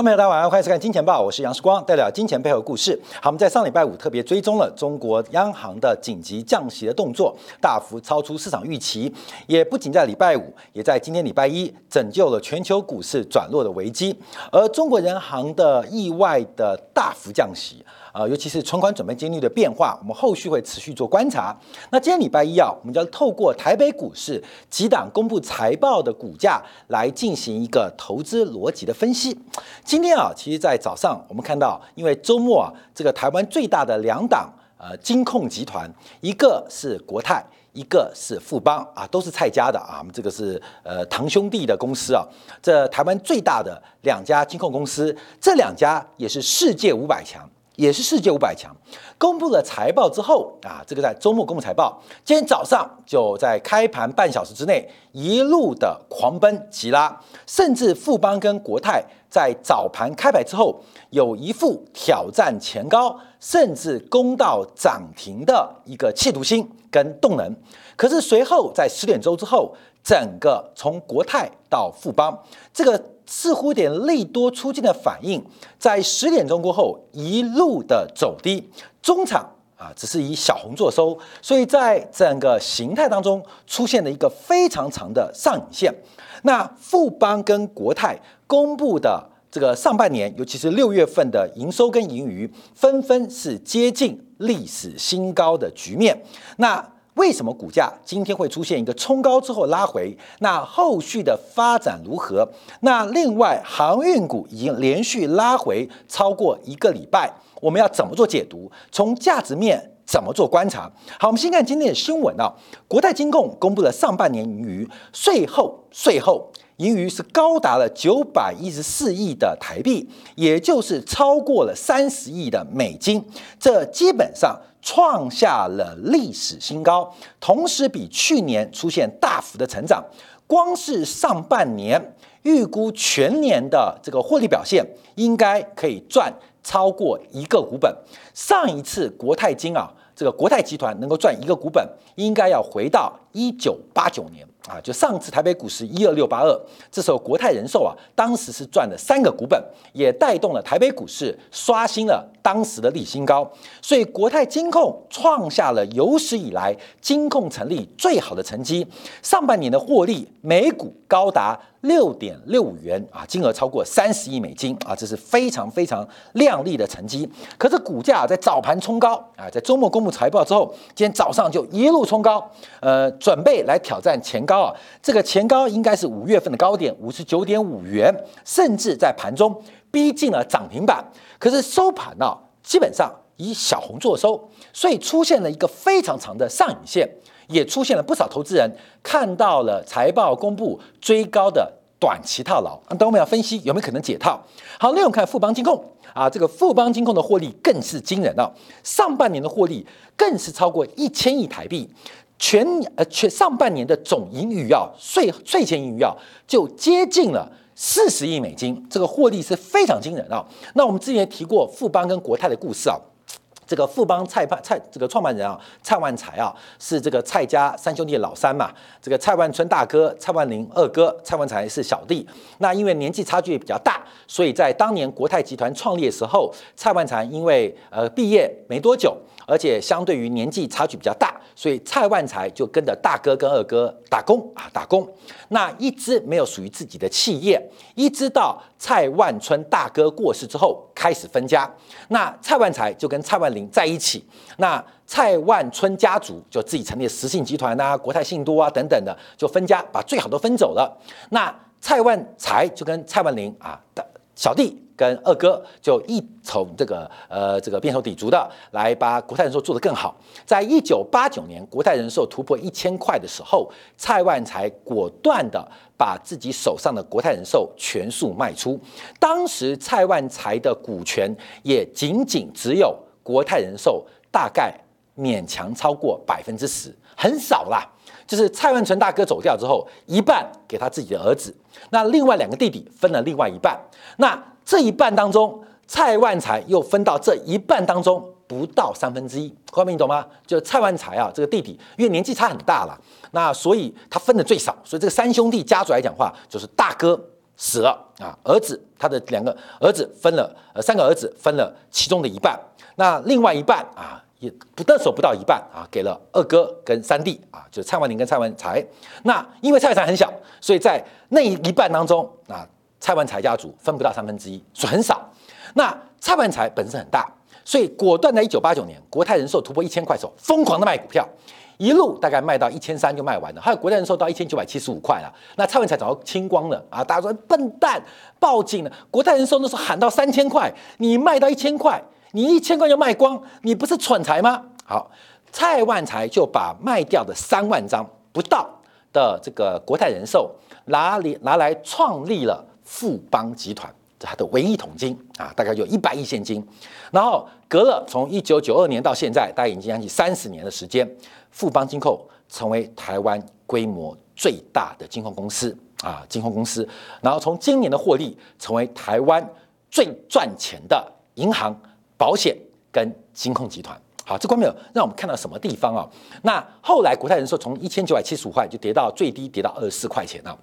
观众朋友，大家晚上欢迎收看《金钱报》，我是杨世光，代表金钱背后故事。好，我们在上礼拜五特别追踪了中国央行的紧急降息的动作，大幅超出市场预期，也不仅在礼拜五，也在今天礼拜一拯救了全球股市转弱的危机。而中国人行的意外的大幅降息。啊，尤其是存款准备金率的变化，我们后续会持续做观察。那今天礼拜一啊，我们将透过台北股市几档公布财报的股价来进行一个投资逻辑的分析。今天啊，其实，在早上我们看到，因为周末啊，这个台湾最大的两档呃金控集团，一个是国泰，一个是富邦啊，都是蔡家的啊，我们这个是呃堂兄弟的公司啊。这台湾最大的两家金控公司，这两家也是世界五百强。也是世界五百强，公布了财报之后啊，这个在周末公布财报，今天早上就在开盘半小时之内一路的狂奔急拉，甚至富邦跟国泰在早盘开牌之后有一副挑战前高，甚至攻到涨停的一个企图心跟动能。可是随后在十点钟之后，整个从国泰到富邦这个。似乎点利多出尽的反应，在十点钟过后一路的走低，中场啊只是以小红做收，所以在整个形态当中出现了一个非常长的上影线。那富邦跟国泰公布的这个上半年，尤其是六月份的营收跟盈余，纷纷是接近历史新高的局面。那为什么股价今天会出现一个冲高之后拉回？那后续的发展如何？那另外航运股已经连续拉回超过一个礼拜，我们要怎么做解读？从价值面怎么做观察？好，我们先看今天的新闻啊。国泰金控公布了上半年盈余，税后税后盈余是高达了九百一十四亿的台币，也就是超过了三十亿的美金，这基本上。创下了历史新高，同时比去年出现大幅的成长。光是上半年，预估全年的这个获利表现，应该可以赚超过一个股本。上一次国泰金啊，这个国泰集团能够赚一个股本，应该要回到一九八九年。啊，就上次台北股市一二六八二，这时候国泰人寿啊，当时是赚了三个股本，也带动了台北股市刷新了当时的历新高，所以国泰金控创下了有史以来金控成立最好的成绩，上半年的获利每股高达。六点六五元啊，金额超过三十亿美金啊，这是非常非常亮丽的成绩。可是股价在早盘冲高啊，在周末公布财报之后，今天早上就一路冲高，呃，准备来挑战前高啊。这个前高应该是五月份的高点五十九点五元，甚至在盘中逼近了涨停板。可是收盘呢，基本上以小红做收，所以出现了一个非常长的上影线。也出现了不少投资人看到了财报公布追高的短期套牢，那等我们要分析有没有可能解套。好，那我们看富邦金控啊，这个富邦金控的获利更是惊人啊，上半年的获利更是超过一千亿台币，全呃全上半年的总盈余啊，税税前盈余啊就接近了四十亿美金，这个获利是非常惊人啊。那我们之前提过富邦跟国泰的故事啊。这个富邦蔡派蔡这个创办人啊，蔡万才啊，是这个蔡家三兄弟的老三嘛。这个蔡万春大哥、蔡万林二哥、蔡万才是小弟。那因为年纪差距比较大，所以在当年国泰集团创立的时候，蔡万才因为呃毕业没多久。而且相对于年纪差距比较大，所以蔡万才就跟着大哥跟二哥打工啊打工。那一直没有属于自己的企业，一直到蔡万春大哥过世之后开始分家。那蔡万才就跟蔡万林在一起，那蔡万春家族就自己成立实信集团啊、国泰信都啊等等的，就分家，把最好都分走了。那蔡万才就跟蔡万林啊的小弟。跟二哥就一从这个呃这个变手底足的来把国泰人寿做得更好。在一九八九年国泰人寿突破一千块的时候，蔡万才果断的把自己手上的国泰人寿全数卖出。当时蔡万才的股权也仅仅只有国泰人寿大概勉强超过百分之十，很少啦。就是蔡万成大哥走掉之后，一半给他自己的儿子，那另外两个弟弟分了另外一半。那这一半当中，蔡万才又分到这一半当中不到三分之一，后面你懂吗？就蔡万才啊，这个弟弟因为年纪差很大了，那所以他分的最少，所以这个三兄弟家族来讲话，就是大哥死了啊，儿子他的两个儿子分了，呃，三个儿子分了其中的一半，那另外一半啊，也不得手不到一半啊，给了二哥跟三弟啊，就蔡万林跟蔡万才。那因为蔡万才很小，所以在那一半当中啊，蔡万才家族分不到三分之一，所以很少。那蔡万才本身很大，所以果断在一九八九年国泰人寿突破一千块时候，疯狂的卖股票。一路大概卖到一千三就卖完了，还有国泰人寿到一千九百七十五块了。那蔡文才早就清光了啊！大家说笨蛋，报警了。国泰人寿那时候喊到三千块，你卖到一千块，你一千块就卖光，你不是蠢材吗？好，蔡万才就把卖掉的三万张不到的这个国泰人寿拿里拿来创立了富邦集团，这他的唯一桶金啊，大概有一百亿现金。然后隔了从一九九二年到现在，大概已经将近三十年的时间。富邦金控成为台湾规模最大的金控公司啊，金控公司，然后从今年的获利成为台湾最赚钱的银行、保险跟金控集团。好，这关没有让我们看到什么地方啊？那后来国泰人寿从一千九百七十五块就跌到最低跌到二十四块钱了。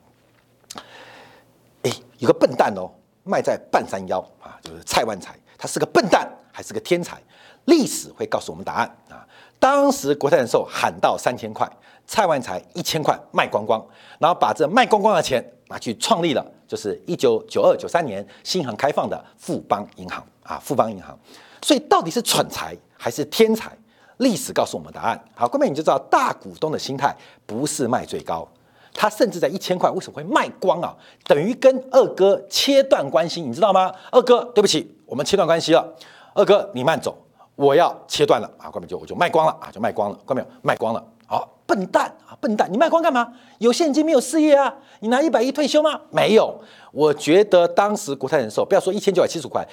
哎，有个笨蛋哦，卖在半山腰啊，就是蔡万才，他是个笨蛋还是个天才？历史会告诉我们答案啊。当时国泰人寿喊到三千块，蔡万才一千块卖光光，然后把这卖光光的钱拿去创立了，就是一九九二九三年新航开放的富邦银行啊，富邦银行。所以到底是蠢材还是天才？历史告诉我们答案。好，后面你就知道大股东的心态不是卖最高，他甚至在一千块为什么会卖光啊？等于跟二哥切断关系，你知道吗？二哥，对不起，我们切断关系了。二哥，你慢走。我要切断了啊！关门就我就卖光了啊，就卖光了。关门卖光了。好，笨蛋啊，笨蛋！你卖光干嘛？有现金没有事业啊？你拿一百亿退休吗？没有。我觉得当时国泰人寿不要说一千九百七十五块，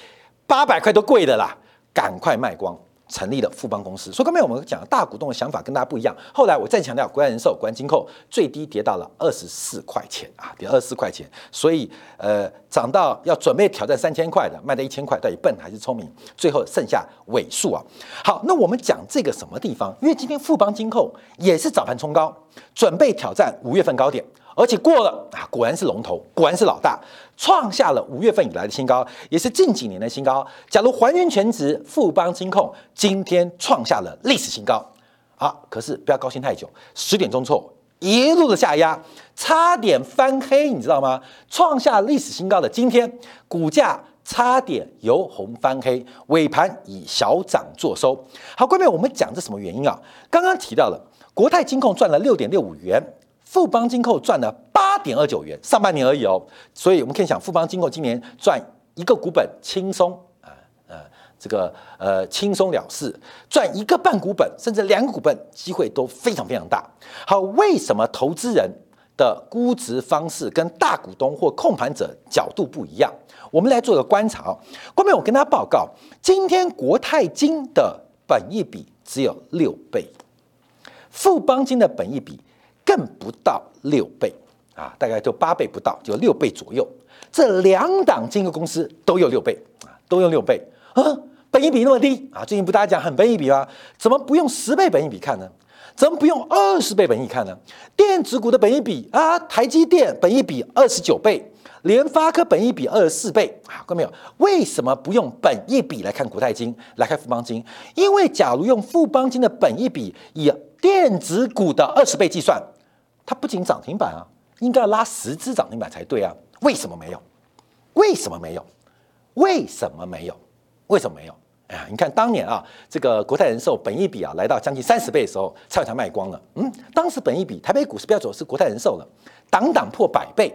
八百块都贵的啦，赶快卖光。成立了富邦公司，所以刚才我们讲大股东的想法跟大家不一样。后来我再强调，国泰人寿、国安金控最低跌到了二十四块钱啊，跌二十四块钱。所以呃，涨到要准备挑战三千块的，卖到一千块，到底笨还是聪明？最后剩下尾数啊。好，那我们讲这个什么地方？因为今天富邦金控也是早盘冲高，准备挑战五月份高点。而且过了啊，果然是龙头，果然是老大，创下了五月份以来的新高，也是近几年的新高。假如还原全值，富邦金控今天创下了历史新高啊！可是不要高兴太久，十点钟后一路的下压，差点翻黑，你知道吗？创下历史新高的今天，股价差点由红翻黑，尾盘以小涨作收。好，各位，我们讲这什么原因啊？刚刚提到了国泰金控赚了六点六五元。富邦金控赚了八点二九元，上半年而已哦，所以我们可以想，富邦金控今年赚一个股本轻松啊，呃，这个呃轻松了事，赚一个半股本，甚至两个股本，机会都非常非常大。好，为什么投资人的估值方式跟大股东或控盘者角度不一样？我们来做个观察。后面我跟大家报告，今天国泰金的本益比只有六倍，富邦金的本益比。更不到六倍啊，大概就八倍不到，就六倍左右。这两档金融公司都有六倍啊，都用六倍啊，本益比那么低啊，最近不大家讲很本益比吗？怎么不用十倍本益比看呢？怎么不用二十倍本益看呢？电子股的本益比啊，台积电本益比二十九倍，联发科本益比二十四倍啊，看到没有？为什么不用本益比来看国泰金，来看富邦金？因为假如用富邦金的本益比以电子股的二十倍计算。它不仅涨停板啊，应该要拉十只涨停板才对啊？为什么没有？为什么没有？为什么没有？为什么没有？哎呀，你看当年啊，这个国泰人寿本益比啊来到将近三十倍的时候，蔡文才卖光了。嗯，当时本益比台北股市标准是国泰人寿了，档档破百倍，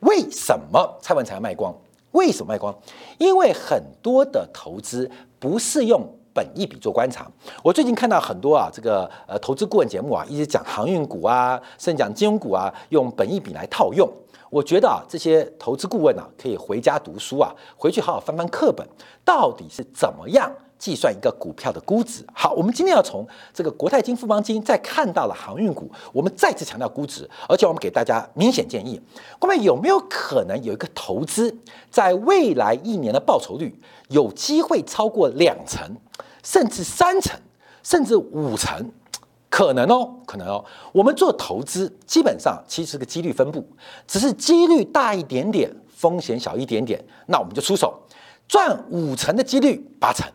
为什么蔡文才卖光？为什么卖光？因为很多的投资不是用。本一笔做观察，我最近看到很多啊，这个呃投资顾问节目啊，一直讲航运股啊，甚至讲金融股啊，用本一笔来套用。我觉得啊，这些投资顾问啊，可以回家读书啊，回去好好翻翻课本，到底是怎么样计算一个股票的估值？好，我们今天要从这个国泰金、富邦金，再看到了航运股，我们再次强调估值，而且我们给大家明显建议：各位有没有可能有一个投资，在未来一年的报酬率有机会超过两成？甚至三成，甚至五成，可能哦，可能哦。我们做投资，基本上其实是个几率分布，只是几率大一点点，风险小一点点，那我们就出手，赚五成的几率八成。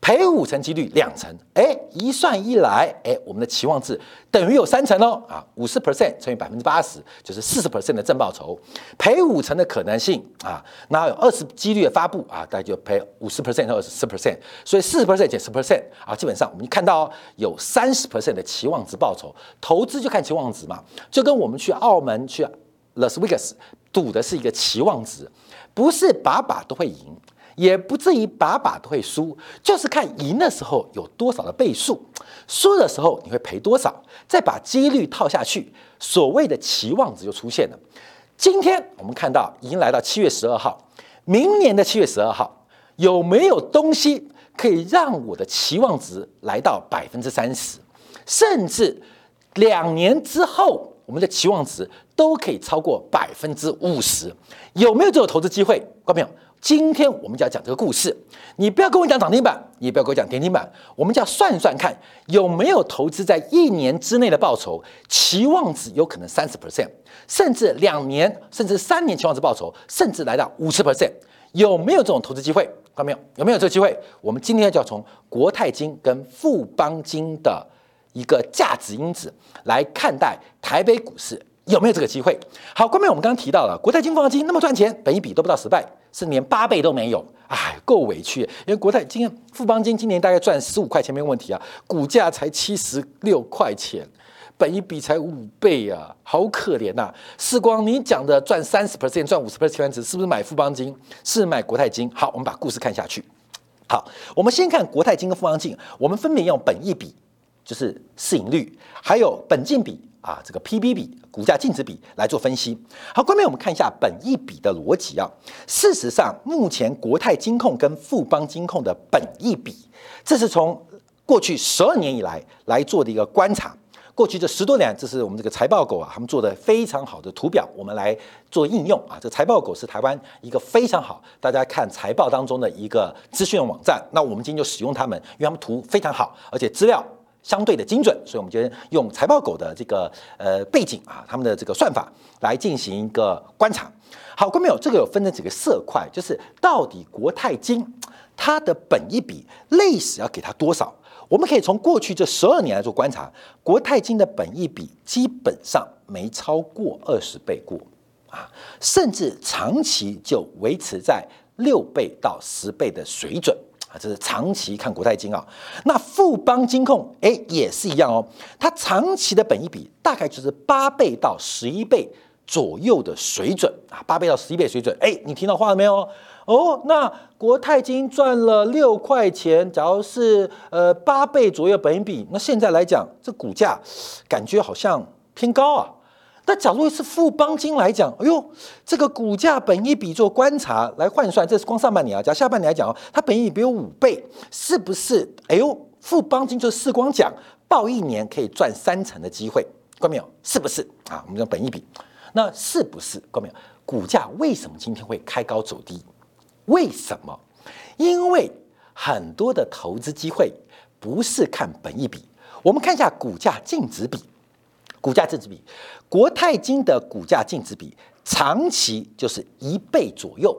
赔五成几率两成，哎，一算一来，哎，我们的期望值等于有三成哦，啊，五十 percent 乘以百分之八十就是四十 percent 的正报酬，赔五成的可能性啊，那有二十几率的发布啊，大概就赔五十 percent 或者十 percent，所以四十 percent 减十 percent 啊，基本上我们看到有三十 percent 的期望值报酬，投资就看期望值嘛，就跟我们去澳门去 Las Vegas 赌的是一个期望值，不是把把都会赢。也不至于把把都会输，就是看赢的时候有多少的倍数，输的时候你会赔多少，再把几率套下去，所谓的期望值就出现了。今天我们看到已经来到七月十二号，明年的七月十二号有没有东西可以让我的期望值来到百分之三十，甚至两年之后我们的期望值都可以超过百分之五十？有没有这种投资机会？观众朋友。今天我们就要讲这个故事，你不要跟我讲涨停板，你不要跟我讲跌停板，我们就要算算看有没有投资在一年之内的报酬，期望值有可能三十 percent，甚至两年，甚至三年期望值报酬，甚至来到五十 percent，有没有这种投资机会？看到没有？有没有这个机会？我们今天就要从国泰金跟富邦金的一个价值因子来看待台北股市有没有这个机会？好，关面我们刚刚提到了国泰金、富邦金那么赚钱，本一比都不到十倍。是连八倍都没有，哎，够委屈。因为国泰今天富邦金今年大概赚十五块钱没问题啊，股价才七十六块钱，本一比才五倍啊，好可怜呐！世光，你讲的赚三十 percent、赚五十 percent 值，是不是买富邦金？是买国泰金？好，我们把故事看下去。好，我们先看国泰金跟富邦金，我们分别用本一比，就是市盈率，还有本金比。啊，这个 P/B 比、股价净值比来做分析。好，关面我们看一下本益比的逻辑啊。事实上，目前国泰金控跟富邦金控的本益比，这是从过去十二年以来来做的一个观察。过去这十多年，这是我们这个财报狗啊，他们做的非常好的图表，我们来做应用啊。这财报狗是台湾一个非常好，大家看财报当中的一个资讯网站。那我们今天就使用他们，因为他们图非常好，而且资料。相对的精准，所以我们今天用财报狗的这个呃背景啊，他们的这个算法来进行一个观察。好，观众朋友，这个有分成几个色块，就是到底国泰金它的本一比历史要给它多少？我们可以从过去这十二年来做观察，国泰金的本一比基本上没超过二十倍过啊，甚至长期就维持在六倍到十倍的水准。啊，这是长期看国泰金啊，那富邦金控哎也是一样哦，它长期的本益比大概就是八倍到十一倍左右的水准啊，八倍到十一倍水准，哎，你听到话了没有？哦，那国泰金赚了六块钱，假如是呃八倍左右本益比，那现在来讲，这股价感觉好像偏高啊。那假如是富邦金来讲，哎呦，这个股价本一比做观察来换算，这是光上半年啊，讲下半年来讲哦，它本一比有五倍，是不是？哎呦，富邦金就是世光讲，报一年可以赚三成的机会，看没有？是不是啊？我们讲本一比，那是不是？看没有？股价为什么今天会开高走低？为什么？因为很多的投资机会不是看本一比，我们看一下股价净值比。股价净值比，国泰金的股价净值比长期就是一倍左右。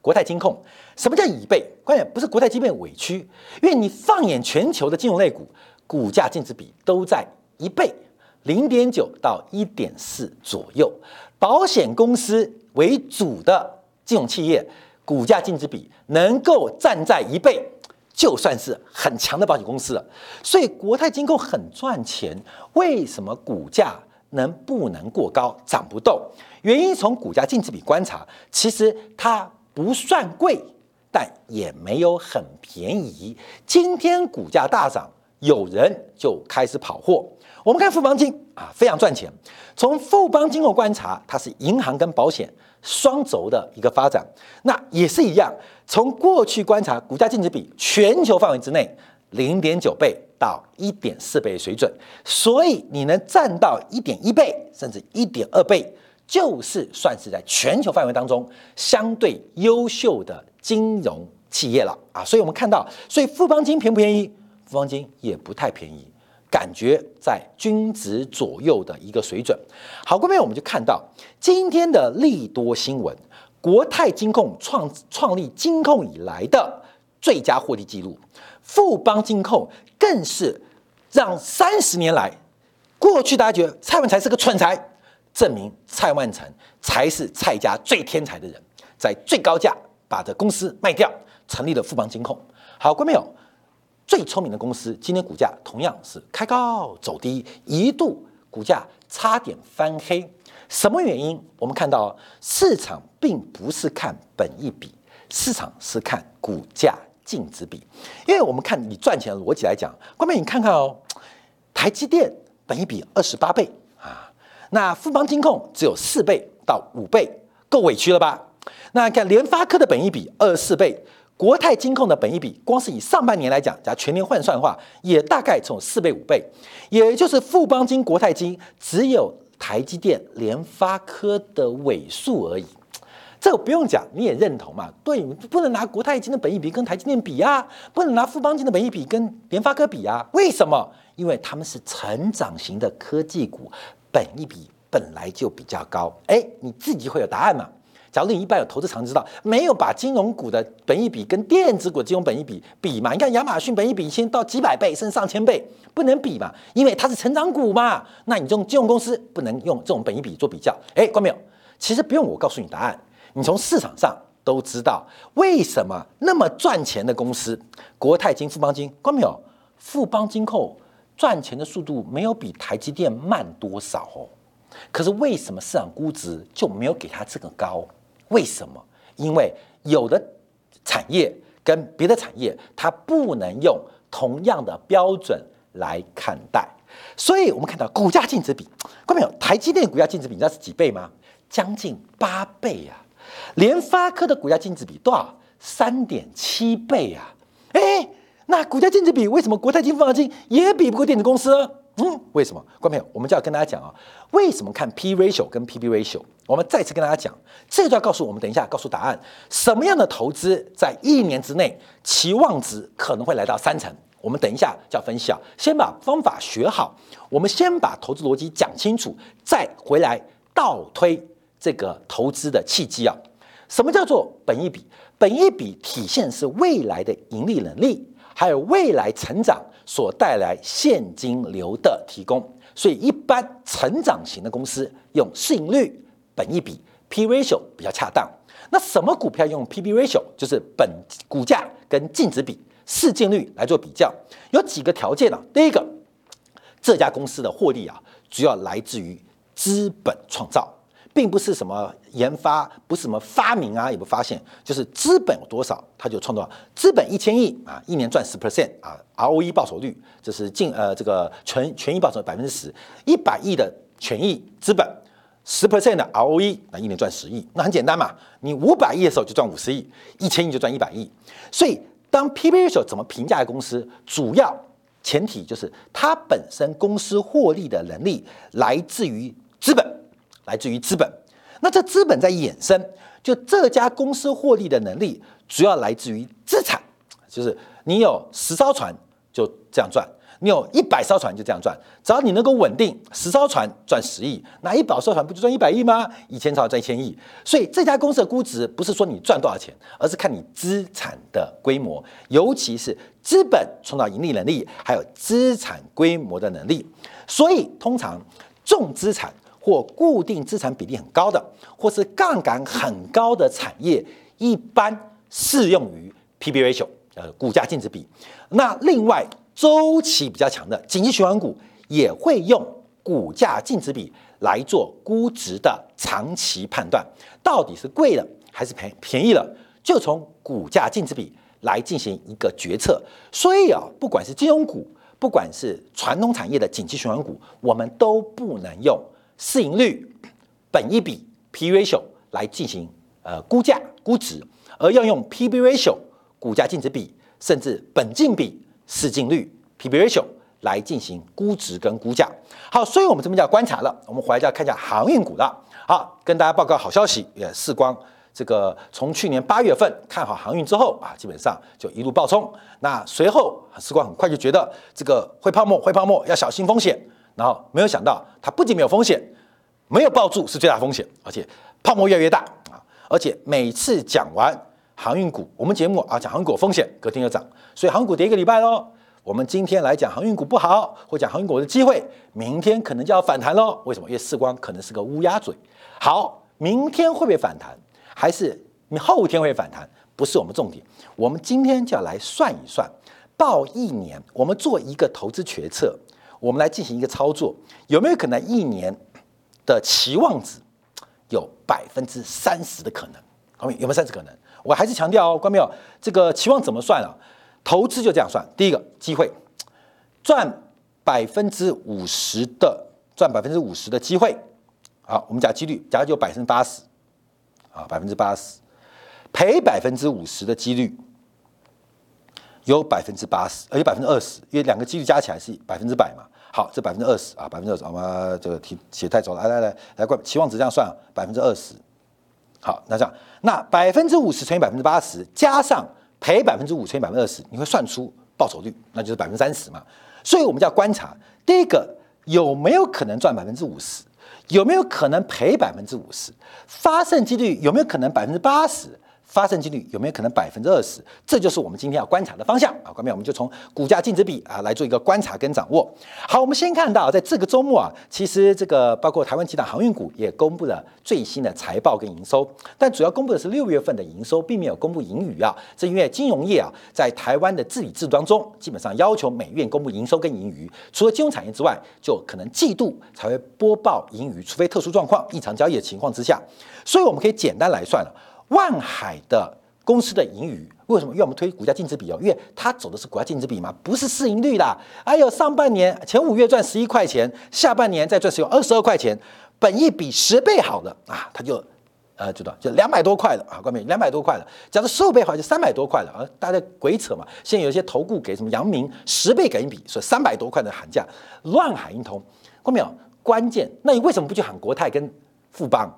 国泰金控什么叫一倍？关键不是国泰金被委屈，因为你放眼全球的金融类股，股价净值比都在一倍，零点九到一点四左右。保险公司为主的金融企业，股价净值比能够站在一倍。就算是很强的保险公司了，所以国泰金控很赚钱。为什么股价能不能过高，涨不动？原因从股价净值比观察，其实它不算贵，但也没有很便宜。今天股价大涨，有人就开始跑货。我们看富邦金啊，非常赚钱。从富邦金控观察，它是银行跟保险双轴的一个发展，那也是一样。从过去观察，股价净值比全球范围之内零点九倍到一点四倍水准，所以你能占到一点一倍甚至一点二倍，就是算是在全球范围当中相对优秀的金融企业了啊！所以我们看到，所以富邦金便不便宜？富邦金也不太便宜。感觉在均值左右的一个水准。好，后面我们就看到今天的利多新闻，国泰金控创创立金控以来的最佳获利记录，富邦金控更是让三十年来过去大家觉得蔡万才是个蠢材，证明蔡万成才是蔡家最天才的人，在最高价把这公司卖掉，成立了富邦金控。好，观众朋友，最聪明的公司今天股价同样是开高走低，一度股价差点翻黑。什么原因？我们看到市场并不是看本益比，市场是看股价净值比。因为我们看你赚钱的逻辑来讲，关妹你看看哦，台积电本益比二十八倍啊，那富邦金控只有四倍到五倍，够委屈了吧？那看联发科的本益比二十四倍，国泰金控的本益比，光是以上半年来讲，加全年换算的话，也大概从四倍五倍，也就是富邦金、国泰金只有。台积电、联发科的尾数而已，这个不用讲，你也认同嘛？对，不能拿国泰金的本益比跟台积电比啊，不能拿富邦金的本益比跟联发科比啊？为什么？因为他们是成长型的科技股，本益比本来就比较高。哎，你自己会有答案嘛？假如你一般有投资常知道，没有把金融股的本益比跟电子股金融本益比比嘛？你看亚马逊本益比先到几百倍，甚至上千倍，不能比嘛？因为它是成长股嘛。那你这种金融公司不能用这种本益比做比较。哎，关没有？其实不用我告诉你答案，你从市场上都知道为什么那么赚钱的公司，国泰金、富邦金，关没有？富邦金控赚钱的速度没有比台积电慢多少哦。可是为什么市场估值就没有给它这个高？为什么？因为有的产业跟别的产业，它不能用同样的标准来看待，所以我们看到股价净值比，看到没有？台积电股价净值比你知道是几倍吗？将近八倍呀！联发科的股价净值比多少？三点七倍呀！哎，那股价净值比为什么国泰金、富邦金也比不过电子公司？嗯，为什么？观众朋友，我们就要跟大家讲啊，为什么看 P ratio 跟 PB ratio？我们再次跟大家讲，这就要告诉我们，等一下告诉答案，什么样的投资在一年之内期望值可能会来到三成？我们等一下就要分析啊，先把方法学好，我们先把投资逻辑讲清楚，再回来倒推这个投资的契机啊。什么叫做本一比？本一比体现是未来的盈利能力，还有未来成长。所带来现金流的提供，所以一般成长型的公司用市盈率、本一比 P ratio 比较恰当。那什么股票用 P B ratio，就是本股价跟净值比、市净率来做比较？有几个条件呢？第一个，这家公司的获利啊，主要来自于资本创造。并不是什么研发，不是什么发明啊，也不发现，就是资本有多少，它就创造。资本一千亿啊，一年赚十 percent 啊，ROE 报酬率，这是净呃这个权权益报酬百分之十，一百亿的权益资本，十 percent 的 ROE，那一年赚十亿，那很简单嘛，你五百亿的时候就赚五十亿，一千亿就赚一百亿。所以当 PBR 时候怎么评价公司，主要前提就是它本身公司获利的能力来自于资本。来自于资本，那这资本在衍生，就这家公司获利的能力，主要来自于资产，就是你有十艘船就这样赚，你有一百艘船就这样赚，只要你能够稳定，十艘船赚十亿，那一百艘船不就赚一百亿吗？一千艘赚一千亿，所以这家公司的估值不是说你赚多少钱，而是看你资产的规模，尤其是资本创造盈利能力，还有资产规模的能力，所以通常重资产。或固定资产比例很高的，或是杠杆很高的产业，一般适用于 P/B ratio，呃，股价净值比。那另外周期比较强的紧急循环股，也会用股价净值比来做估值的长期判断，到底是贵了还是便便宜了，就从股价净值比来进行一个决策。所以啊，不管是金融股，不管是传统产业的紧急循环股，我们都不能用。市盈率、本一比 P ratio 来进行呃估价估值，而要用 P B ratio 股价净值比，甚至本净比市净率 P B ratio 来进行估值跟估价。好，所以我们这边就要观察了。我们回来就要看一下航运股了。好，跟大家报告好消息，也视光这个从去年八月份看好航运之后啊，基本上就一路暴冲。那随后视光很快就觉得这个会泡沫，会泡沫，要小心风险。然后没有想到，它不仅没有风险，没有抱住是最大风险，而且泡沫越来越大啊！而且每次讲完航运股，我们节目啊讲航运股风险，隔天就涨，所以航运股跌一个礼拜喽。我们今天来讲航运股不好，或讲航运股的机会，明天可能就要反弹喽。为什么？因为世光可能是个乌鸦嘴。好，明天会不会反弹？还是你后天会反弹？不是我们重点。我们今天就要来算一算，报一年，我们做一个投资决策，我们来进行一个操作，有没有可能一年的期望值有百分之三十的可能？有没有三十可能？我还是强调哦，关没有？这个期望怎么算啊？投资就这样算，第一个机会赚百分之五十的赚百分之五十的机会，好，我们讲几率，假如就百分之八十，啊，百分之八十，赔百分之五十的几率有百分之八十，而且百分之二十，因为两个几率加起来是百分之百嘛。好，这百分之二十啊，百分之二十，我们这个题写太早了，来来来来，关期望值这样算，百分之二十。好，那这样，那百分之五十乘以百分之八十加上。赔百分之五乘以百分之二十，你会算出报酬率，那就是百分之三十嘛。所以我们就要观察，第一个有没有可能赚百分之五十，有没有可能赔百分之五十，发生几率有没有可能百分之八十。发生几率有没有可能百分之二十？这就是我们今天要观察的方向啊！关面我们就从股价净值比啊来做一个观察跟掌握。好，我们先看到在这个周末啊，其实这个包括台湾几大航运股也公布了最新的财报跟营收，但主要公布的是六月份的营收，并没有公布盈余啊。这因为金融业啊，在台湾的治理制度当中，基本上要求每月公布营收跟盈余，除了金融产业之外，就可能季度才会播报盈余，除非特殊状况、异常交易的情况之下。所以我们可以简单来算了。万海的公司的盈余为什么？因为我们推股价净值比哦，因为它走的是股价净值比嘛，不是市盈率啦。还有上半年前五月赚十一块钱，下半年再赚只有二十二块钱，本益比十倍好的啊，它就呃，知道就两百多块了啊，关键两百多块了。假如十五倍好就三百多块了啊，大家鬼扯嘛。现在有一些投顾给什么阳明十倍本益比，说三百多块的喊价，乱喊一通。关没有？关键，那你为什么不去喊国泰跟富邦？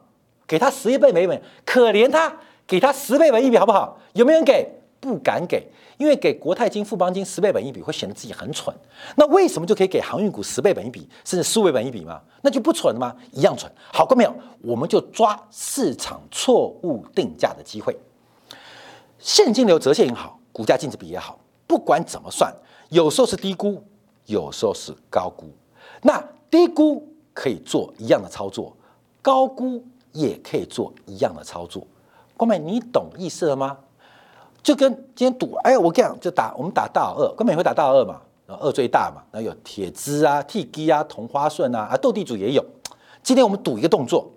给他十一倍每本，可怜他，给他十倍本一笔好不好？有没有人给？不敢给，因为给国泰金、富邦金十倍本一笔会显得自己很蠢。那为什么就可以给航运股十倍本一笔，甚至十倍本一笔吗？那就不蠢了吗？一样蠢。好，过没有？我们就抓市场错误定价的机会。现金流折现也好，股价净值比也好，不管怎么算，有时候是低估，有时候是高估。那低估可以做一样的操作，高估。也可以做一样的操作，光美，你懂意思了吗？就跟今天赌，哎，我跟你讲，就打我们打大老二，光美会打大老二嘛，二最大嘛，然后有铁枝啊、T G 啊、同花顺啊，啊斗地主也有。今天我们赌一个动作，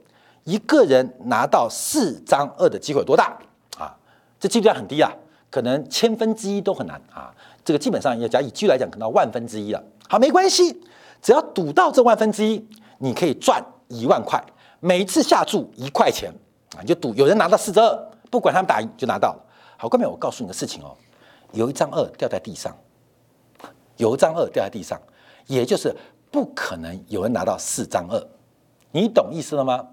一个人拿到四张二的机会有多大啊？这几率很低啊，可能千分之一都很难啊。这个基本上要假以几率来讲，可能万分之一了。好，没关系，只要赌到这万分之一，你可以赚一万块。每次下注一块钱啊，你就赌有人拿到四张二，不管他们打赢就拿到了。好，后面我告诉你个事情哦，有一张二掉在地上，有一张二掉在地上，也就是不可能有人拿到四张二，你懂意思了吗？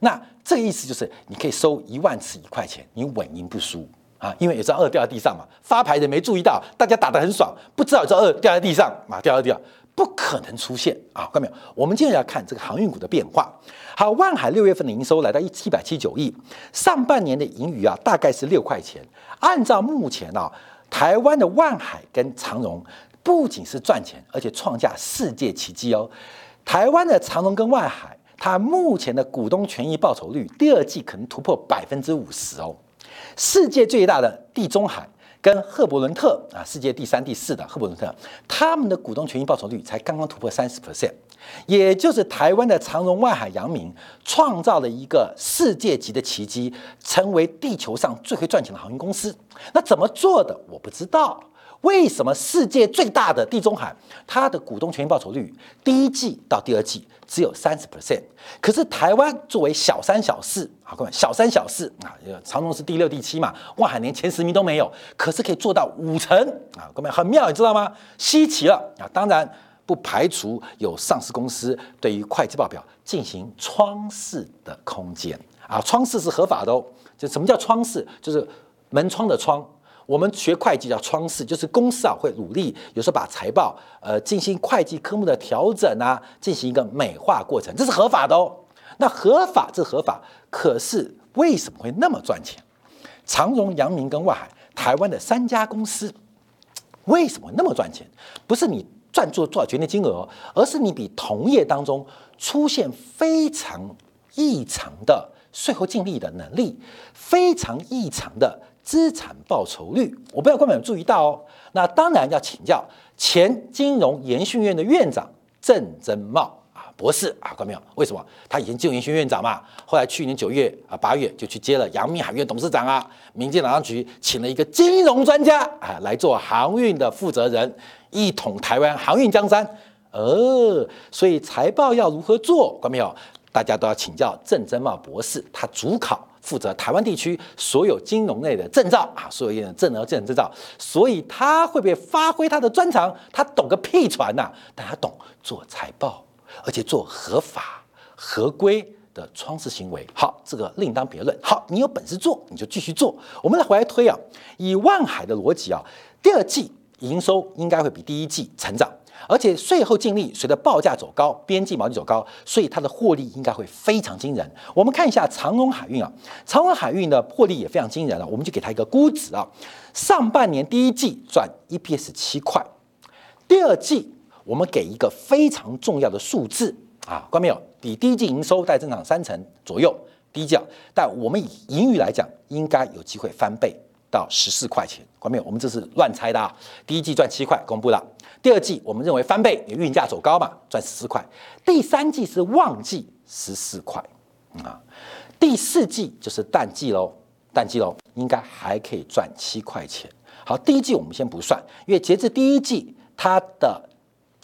那这个意思就是你可以收一万次一块钱，你稳赢不输啊，因为有张二掉在地上嘛，发牌的没注意到，大家打得很爽，不知道有张二掉在地上嘛，掉掉掉。不可能出现啊！看到没有？我们接着要看这个航运股的变化。好，万海六月份的营收来到一七百七九亿，上半年的盈余啊大概是六块钱。按照目前啊，台湾的万海跟长荣不仅是赚钱，而且创下世界奇迹哦。台湾的长荣跟万海，它目前的股东权益报酬率第二季可能突破百分之五十哦。世界最大的地中海。跟赫伯伦特啊，世界第三、第四的赫伯伦特，他们的股东权益报酬率才刚刚突破三十 percent，也就是台湾的长荣、外海、阳明创造了一个世界级的奇迹，成为地球上最会赚钱的航运公司。那怎么做的？我不知道。为什么世界最大的地中海，它的股东权益报酬率第一季到第二季只有三十 percent，可是台湾作为小三小四，好各位，小三小四啊，长荣是第六第七嘛，万海连前十名都没有，可是可以做到五成啊，各位很妙，你知道吗？稀奇了啊！当然不排除有上市公司对于会计报表进行窗式的空间啊，窗式是合法的哦。就什么叫窗式？就是门窗的窗。我们学会计叫窗式，就是公司啊会努力，有时候把财报呃进行会计科目的调整啊，进行一个美化过程，这是合法的哦。那合法这合法，可是为什么会那么赚钱？长荣、阳明跟外海台湾的三家公司为什么那么赚钱？不是你赚做多少决定金额，而是你比同业当中出现非常异常的税后净利的能力，非常异常的资产报酬率。我不知道观众注意到哦。那当然要请教前金融研训院的院长郑增茂啊。博士啊，看到没有？为什么他以前金融研训院长嘛？后来去年九月啊八月就去接了阳明海运董事长啊。民进党局请了一个金融专家啊来做航运的负责人，一统台湾航运江山。呃，所以财报要如何做？看到没有？大家都要请教郑增茂博士，他主考负责台湾地区所有金融类的证照啊，所有业的证额、证证照。所以他会不会发挥他的专长？他懂个屁船呐！但他懂做财报。而且做合法合规的创事行为，好，这个另当别论。好，你有本事做，你就继续做。我们来回来推啊，以万海的逻辑啊，第二季营收应该会比第一季成长，而且税后净利随着报价走高，边际毛利走高，所以它的获利应该会非常惊人。我们看一下长荣海运啊，长荣海运的获利也非常惊人了，我们就给它一个估值啊，上半年第一季赚 EPS 七块，第二季。我们给一个非常重要的数字啊，关没有？比第一季营收再增长三成左右，第一季，但我们以盈余来讲，应该有机会翻倍到十四块钱，关没有？我们这是乱猜的啊。第一季赚七块，公布了。第二季我们认为翻倍，运价走高嘛，赚十四块。第三季是旺季，十四块啊。第四季就是淡季喽，淡季喽，应该还可以赚七块钱。好，第一季我们先不算，因为截至第一季它的。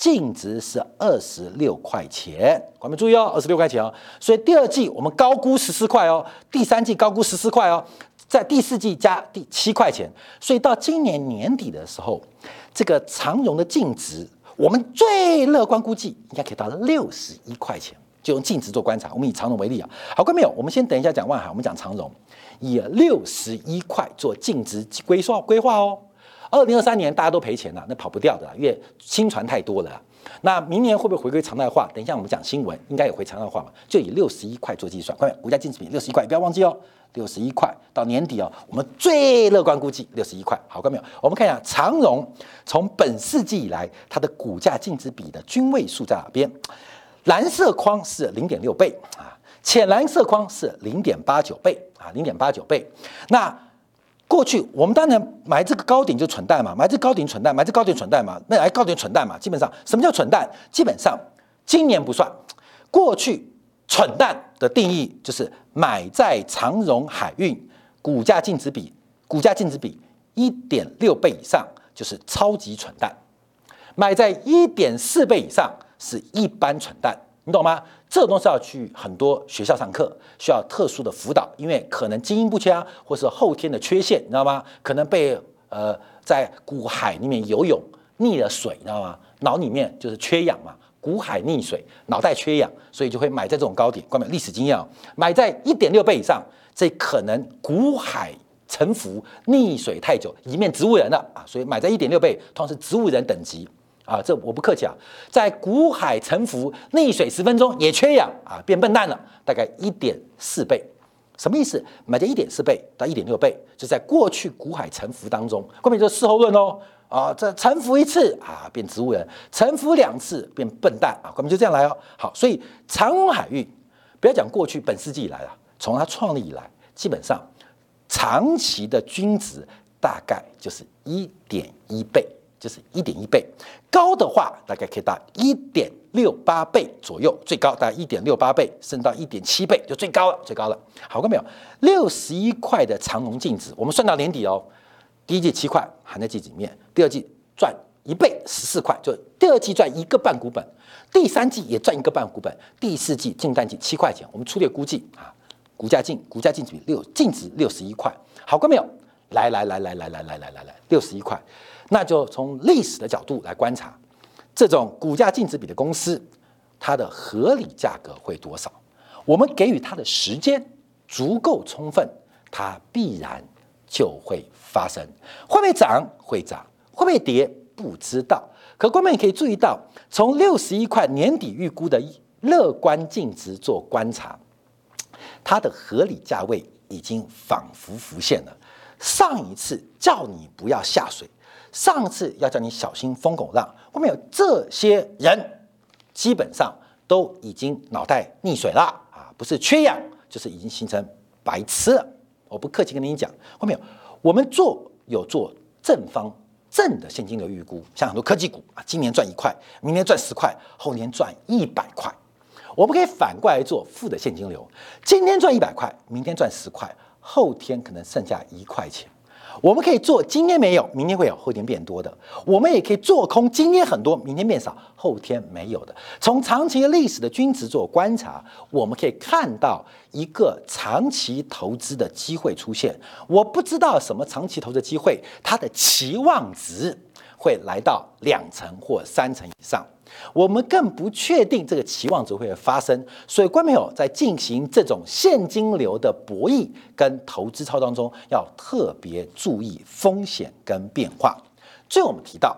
净值是二十六块钱，观众注意哦，二十六块钱哦。所以第二季我们高估十四块哦，第三季高估十四块哦，在第四季加第七块钱。所以到今年年底的时候，这个长荣的净值，我们最乐观估计应该可以到六十一块钱。就用净值做观察，我们以长荣为例啊。好，观众朋友？我们先等一下讲万海，我们讲长荣，以六十一块做净值规划规划哦。二零二三年大家都赔钱了，那跑不掉的，因为新船太多了。那明年会不会回归常态化？等一下我们讲新闻，应该也回常态化嘛？就以六十一块做计算，各位，股价净值比六十一块，不要忘记哦，六十一块到年底哦，我们最乐观估计六十一块。好，各位没有？我们看一下长荣从本世纪以来它的股价净值比的均位数在哪边？蓝色框是零点六倍啊，浅蓝色框是零点八九倍啊，零点八九倍。那过去我们当然买这个高点就蠢蛋嘛，买这高点蠢蛋，买这高点蠢蛋嘛，那还高点蠢蛋嘛。基本上什么叫蠢蛋？基本上今年不算，过去蠢蛋的定义就是买在长荣海运股价净值比股价净值比一点六倍以上就是超级蠢蛋，买在一点四倍以上是一般蠢蛋。你懂吗？这种东西要去很多学校上课，需要特殊的辅导，因为可能基因不佳，或是后天的缺陷，你知道吗？可能被呃在古海里面游泳溺了水，你知道吗？脑里面就是缺氧嘛，古海溺水，脑袋缺氧，所以就会埋在这种高点。关于历史经验，埋在一点六倍以上，这可能古海沉浮溺水太久，一面植物人了啊，所以埋在一点六倍，通常是植物人等级。啊，这我不客气啊，在古海沉浮溺水十分钟也缺氧啊，变笨蛋了，大概一点四倍，什么意思？买在一点四倍到一点六倍，就在过去古海沉浮当中，后面就事后论哦。啊，这沉浮一次啊，变植物人；沉浮两次变笨蛋啊，我们就这样来哦。好，所以长荣海运不要讲过去本世纪以来了，从它创立以来，基本上长期的均值大概就是一点一倍。就是一点一倍，高的话大概可以到一点六八倍左右，最高大概一点六八倍，升到一点七倍就最高了，最高了。好过没有？六十一块的长龙净值，我们算到年底哦。第一季七块含在季里面，第二季赚一倍十四块，就第二季赚一个半股本，第三季也赚一个半股本，第四季净淡季七块钱，我们粗略估计啊，股价净股价净值六净值六十一块，好过没有？来来来来来来来来来来，六十一块。那就从历史的角度来观察，这种股价净值比的公司，它的合理价格会多少？我们给予它的时间足够充分，它必然就会发生。会不会涨？会涨。会不会跌？不知道。可观众也可以注意到，从六十一块年底预估的乐观净值做观察，它的合理价位已经仿佛浮现了。上一次叫你不要下水，上次要叫你小心疯狗浪，后面有这些人，基本上都已经脑袋溺水了啊，不是缺氧，就是已经形成白痴了。我不客气跟你讲，后面有我们做有做正方正的现金流预估，像很多科技股啊，今年赚一块，明年赚十块，后年赚一百块。我们可以反过来做负的现金流，今天赚一百块，明天赚十块。后天可能剩下一块钱，我们可以做今天没有，明天会有，后天变多的。我们也可以做空今天很多，明天变少，后天没有的。从长期历史的均值做观察，我们可以看到一个长期投资的机会出现。我不知道什么长期投资机会，它的期望值会来到两成或三成以上。我们更不确定这个期望值会发生，所以观众朋友在进行这种现金流的博弈跟投资操当中，要特别注意风险跟变化。最后我们提到，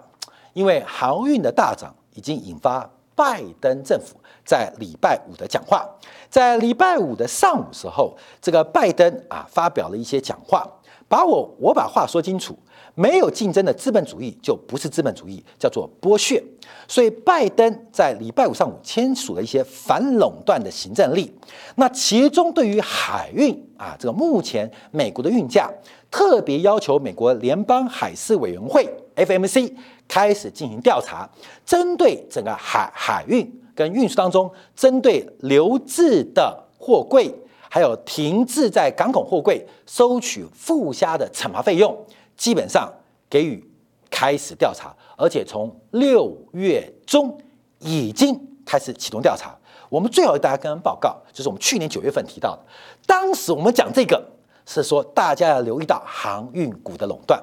因为航运的大涨已经引发拜登政府在礼拜五的讲话，在礼拜五的上午时候，这个拜登啊发表了一些讲话，把我我把话说清楚。没有竞争的资本主义就不是资本主义，叫做剥削。所以拜登在礼拜五上午签署了一些反垄断的行政令。那其中对于海运啊，这个目前美国的运价，特别要求美国联邦海事委员会 （FMC） 开始进行调查，针对整个海海运跟运输当中，针对留置的货柜，还有停滞在港口货柜收取附加的惩罚费用。基本上给予开始调查，而且从六月中已经开始启动调查。我们最好大家跟报告，就是我们去年九月份提到的，当时我们讲这个是说大家要留意到航运股的垄断。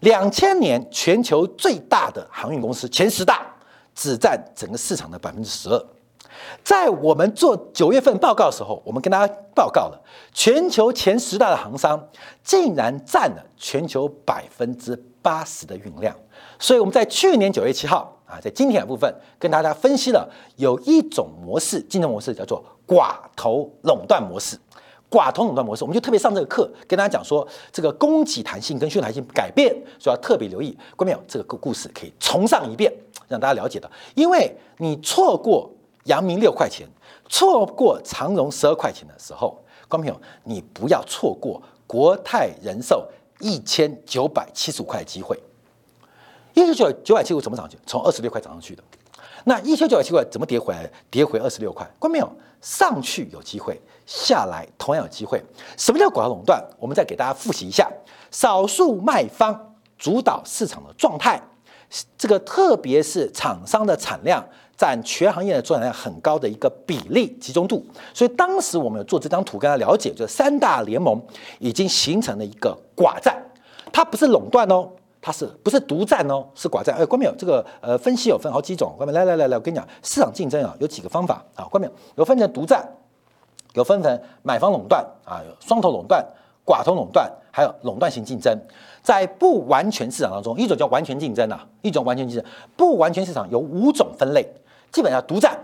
两千年全球最大的航运公司前十大只占整个市场的百分之十二。在我们做九月份报告的时候，我们跟大家报告了全球前十大的航商竟然占了全球百分之八十的运量。所以我们在去年九月七号啊，在今天的部分跟大家分析了有一种模式，竞争模式叫做寡头垄断模式。寡头垄断模式，我们就特别上这个课跟大家讲说，这个供给弹性跟需求弹性改变，所以要特别留意。观众朋友，这个故故事可以重上一遍，让大家了解的，因为你错过。阳明六块钱，错过长荣十二块钱的时候，观众朋友，你不要错过国泰人寿一千九百七十五块的机会。一千九九百七十五怎么涨去？从二十六块涨上去的。那一千九百七十五怎么跌回来？跌回二十六块。观众朋友，上去有机会，下来同样有机会。什么叫寡头垄断？我们再给大家复习一下：少数卖方主导市场的状态，这个特别是厂商的产量。占全行业的总产量很高的一个比例集中度，所以当时我们有做这张图，跟大家了解，就是三大联盟已经形成了一个寡占，它不是垄断哦，它是不是独占哦，是寡占。哎，关淼，这个呃分析有分好几种，关淼来来来来，我跟你讲，市场竞争啊有几个方法啊，关淼有分成独占，有分成买方垄断啊，有双头垄断、寡头垄断，还有垄断型竞争。在不完全市场当中，一种叫完全竞争啊，一种完全竞争，不完全市场有五种分类。基本上独占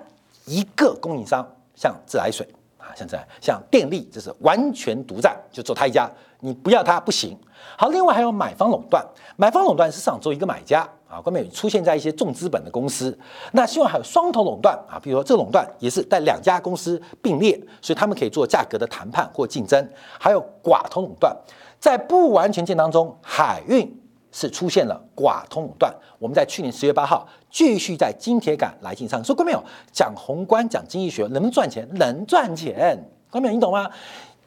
一个供应商，像自来水啊，像这，像电力，这是完全独占，就做他一家，你不要他不行。好，另外还有买方垄断，买方垄断是市场做一个买家啊，后面出现在一些重资本的公司。那希望还有双头垄断啊，比如说这个垄断也是在两家公司并列，所以他们可以做价格的谈判或竞争。还有寡头垄断，在不完全性当中，海运。是出现了寡通垄断。我们在去年十月八号继续在金铁杆来进上，说过没有？讲宏观，讲经济学，能赚钱？能赚钱，郭美有你懂吗？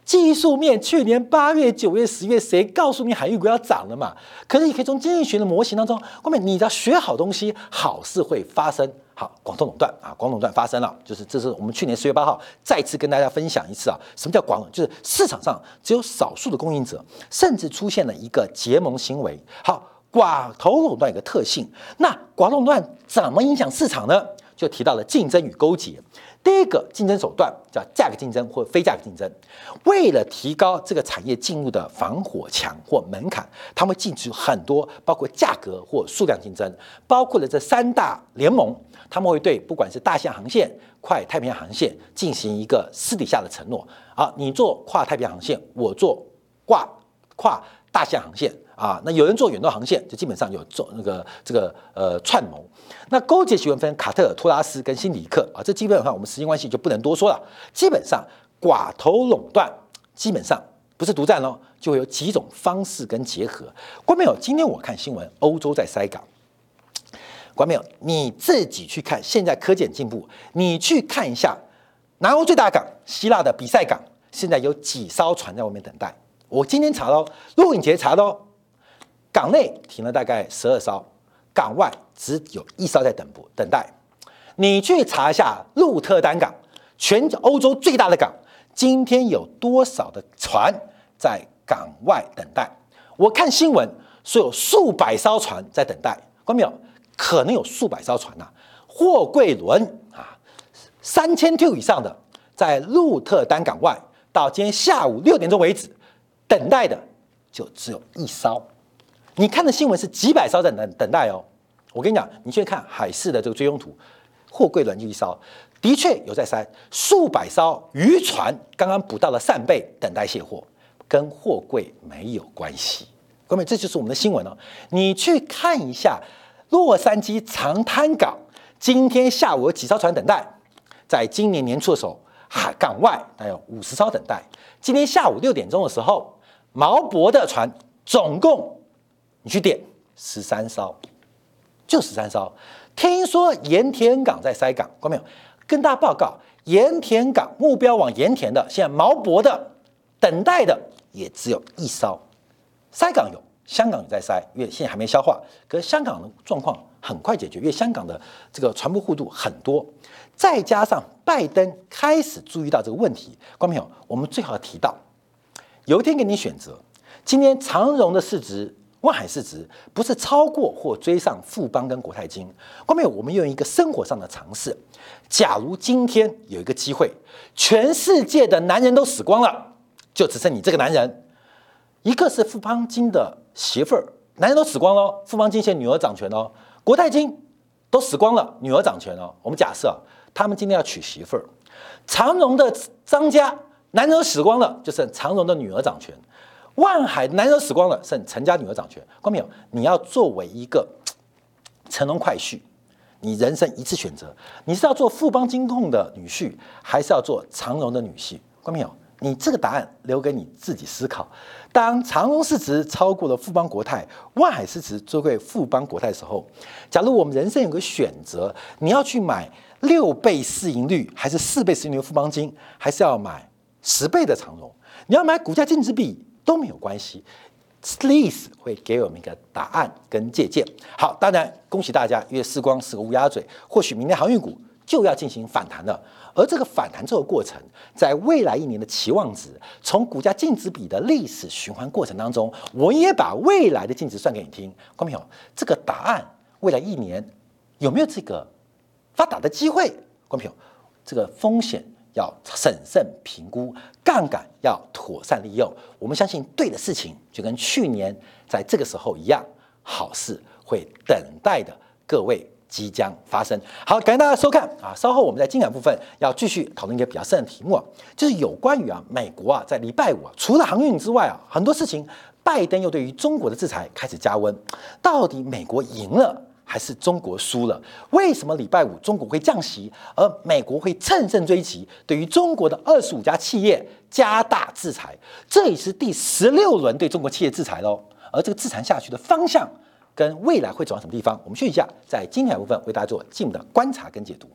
技术面，去年八月、九月、十月，谁告诉你海运股要涨了嘛？可是你可以从经济学的模型当中，后面你要学好东西，好事会发生。好，广东垄断啊，广东垄断发生了，就是这是我们去年十月八号再次跟大家分享一次啊，什么叫广？就是市场上只有少数的供应者，甚至出现了一个结盟行为。好，寡头垄断有个特性，那寡头垄断怎么影响市场呢？就提到了竞争与勾结。第一个竞争手段叫价格竞争或非价格竞争，为了提高这个产业进入的防火墙或门槛，他们进去很多，包括价格或数量竞争，包括了这三大联盟，他们会对不管是大西洋航线、快太平洋航线进行一个私底下的承诺啊，你做跨太平洋航线，我做挂跨大西洋航线。啊，那有人做远端航线，就基本上有做那个这个呃串谋。那勾结学分卡特尔、托拉斯跟辛迪克啊，这基本上我们时间关系就不能多说了。基本上寡头垄断，基本上不是独占喽，就会有几种方式跟结合。观众朋友，今天我看新闻，欧洲在塞港。观众朋友，你自己去看，现在科技进步，你去看一下南欧最大港希腊的比赛港，现在有几艘船在外面等待。我今天查喽，陆影节查喽。港内停了大概十二艘，港外只有一艘在等不等待。你去查一下鹿特丹港，全欧洲最大的港，今天有多少的船在港外等待？我看新闻说有数百艘船在等待，关没有？可能有数百艘船呐，货柜轮啊，三千 T 以上的，在鹿特丹港外，到今天下午六点钟为止，等待的就只有一艘。你看的新闻是几百艘在等等待哦，我跟你讲，你去看海事的这个追踪图，货柜轮就一艘，的确有在塞数百艘渔船刚刚捕到了扇贝等待卸货，跟货柜没有关系。各位，这就是我们的新闻哦。你去看一下洛杉矶长滩港，今天下午有几艘船等待，在今年年初的时候，海港外还有五十艘等待。今天下午六点钟的时候，毛博的船总共。你去点十三艘，就十三艘。听说盐田港在塞港，看到没有？跟大家报告，盐田港目标往盐田的，现在毛博的等待的也只有一艘。塞港有，香港也在塞，因为现在还没消化。可是香港的状况很快解决，因为香港的这个船舶户度很多，再加上拜登开始注意到这个问题，观众朋友，我们最好提到，有一天给你选择，今天长荣的市值。万海市值不是超过或追上富邦跟国泰金。后面我们用一个生活上的尝试：假如今天有一个机会，全世界的男人都死光了，就只剩你这个男人，一个是富邦金的媳妇儿，男人都死光了，富邦金现在女儿掌权哦；国泰金都死光了，女儿掌权哦。我们假设他们今天要娶媳妇儿，长荣的张家男人都死光了，就剩长荣的女儿掌权。万海男人死光了，剩陈家女儿掌权。光没有，你要作为一个乘龙快婿，你人生一次选择，你是要做富邦金控的女婿，还是要做长荣的女婿？光没有，你这个答案留给你自己思考。当长荣市值超过了富邦国泰，万海市值追过富邦国泰的时候，假如我们人生有个选择，你要去买六倍市盈率，还是四倍市盈率的富邦金，还是要买十倍的长荣？你要买股价净值比？都没有关系，历史会给我们一个答案跟借鉴。好，当然恭喜大家，因为时光是个乌鸦嘴，或许明天航运股就要进行反弹了。而这个反弹这个过程，在未来一年的期望值，从股价净值比的历史循环过程当中，我也把未来的净值算给你听。观众朋友，这个答案未来一年有没有这个发达的机会？观众朋友，这个风险。要审慎评估，杠杆要妥善利用。我们相信对的事情，就跟去年在这个时候一样，好事会等待的各位即将发生。好，感谢大家收看啊！稍后我们在精彩部分要继续讨论一个比较深的题目，就是有关于啊美国啊在礼拜五啊除了航运之外啊很多事情，拜登又对于中国的制裁开始加温，到底美国赢了？还是中国输了？为什么礼拜五中国会降息，而美国会乘胜追击，对于中国的二十五家企业加大制裁？这也是第十六轮对中国企业制裁喽。而这个制裁下去的方向跟未来会走到什么地方？我们休息一下，在精彩部分为大家做进一步的观察跟解读。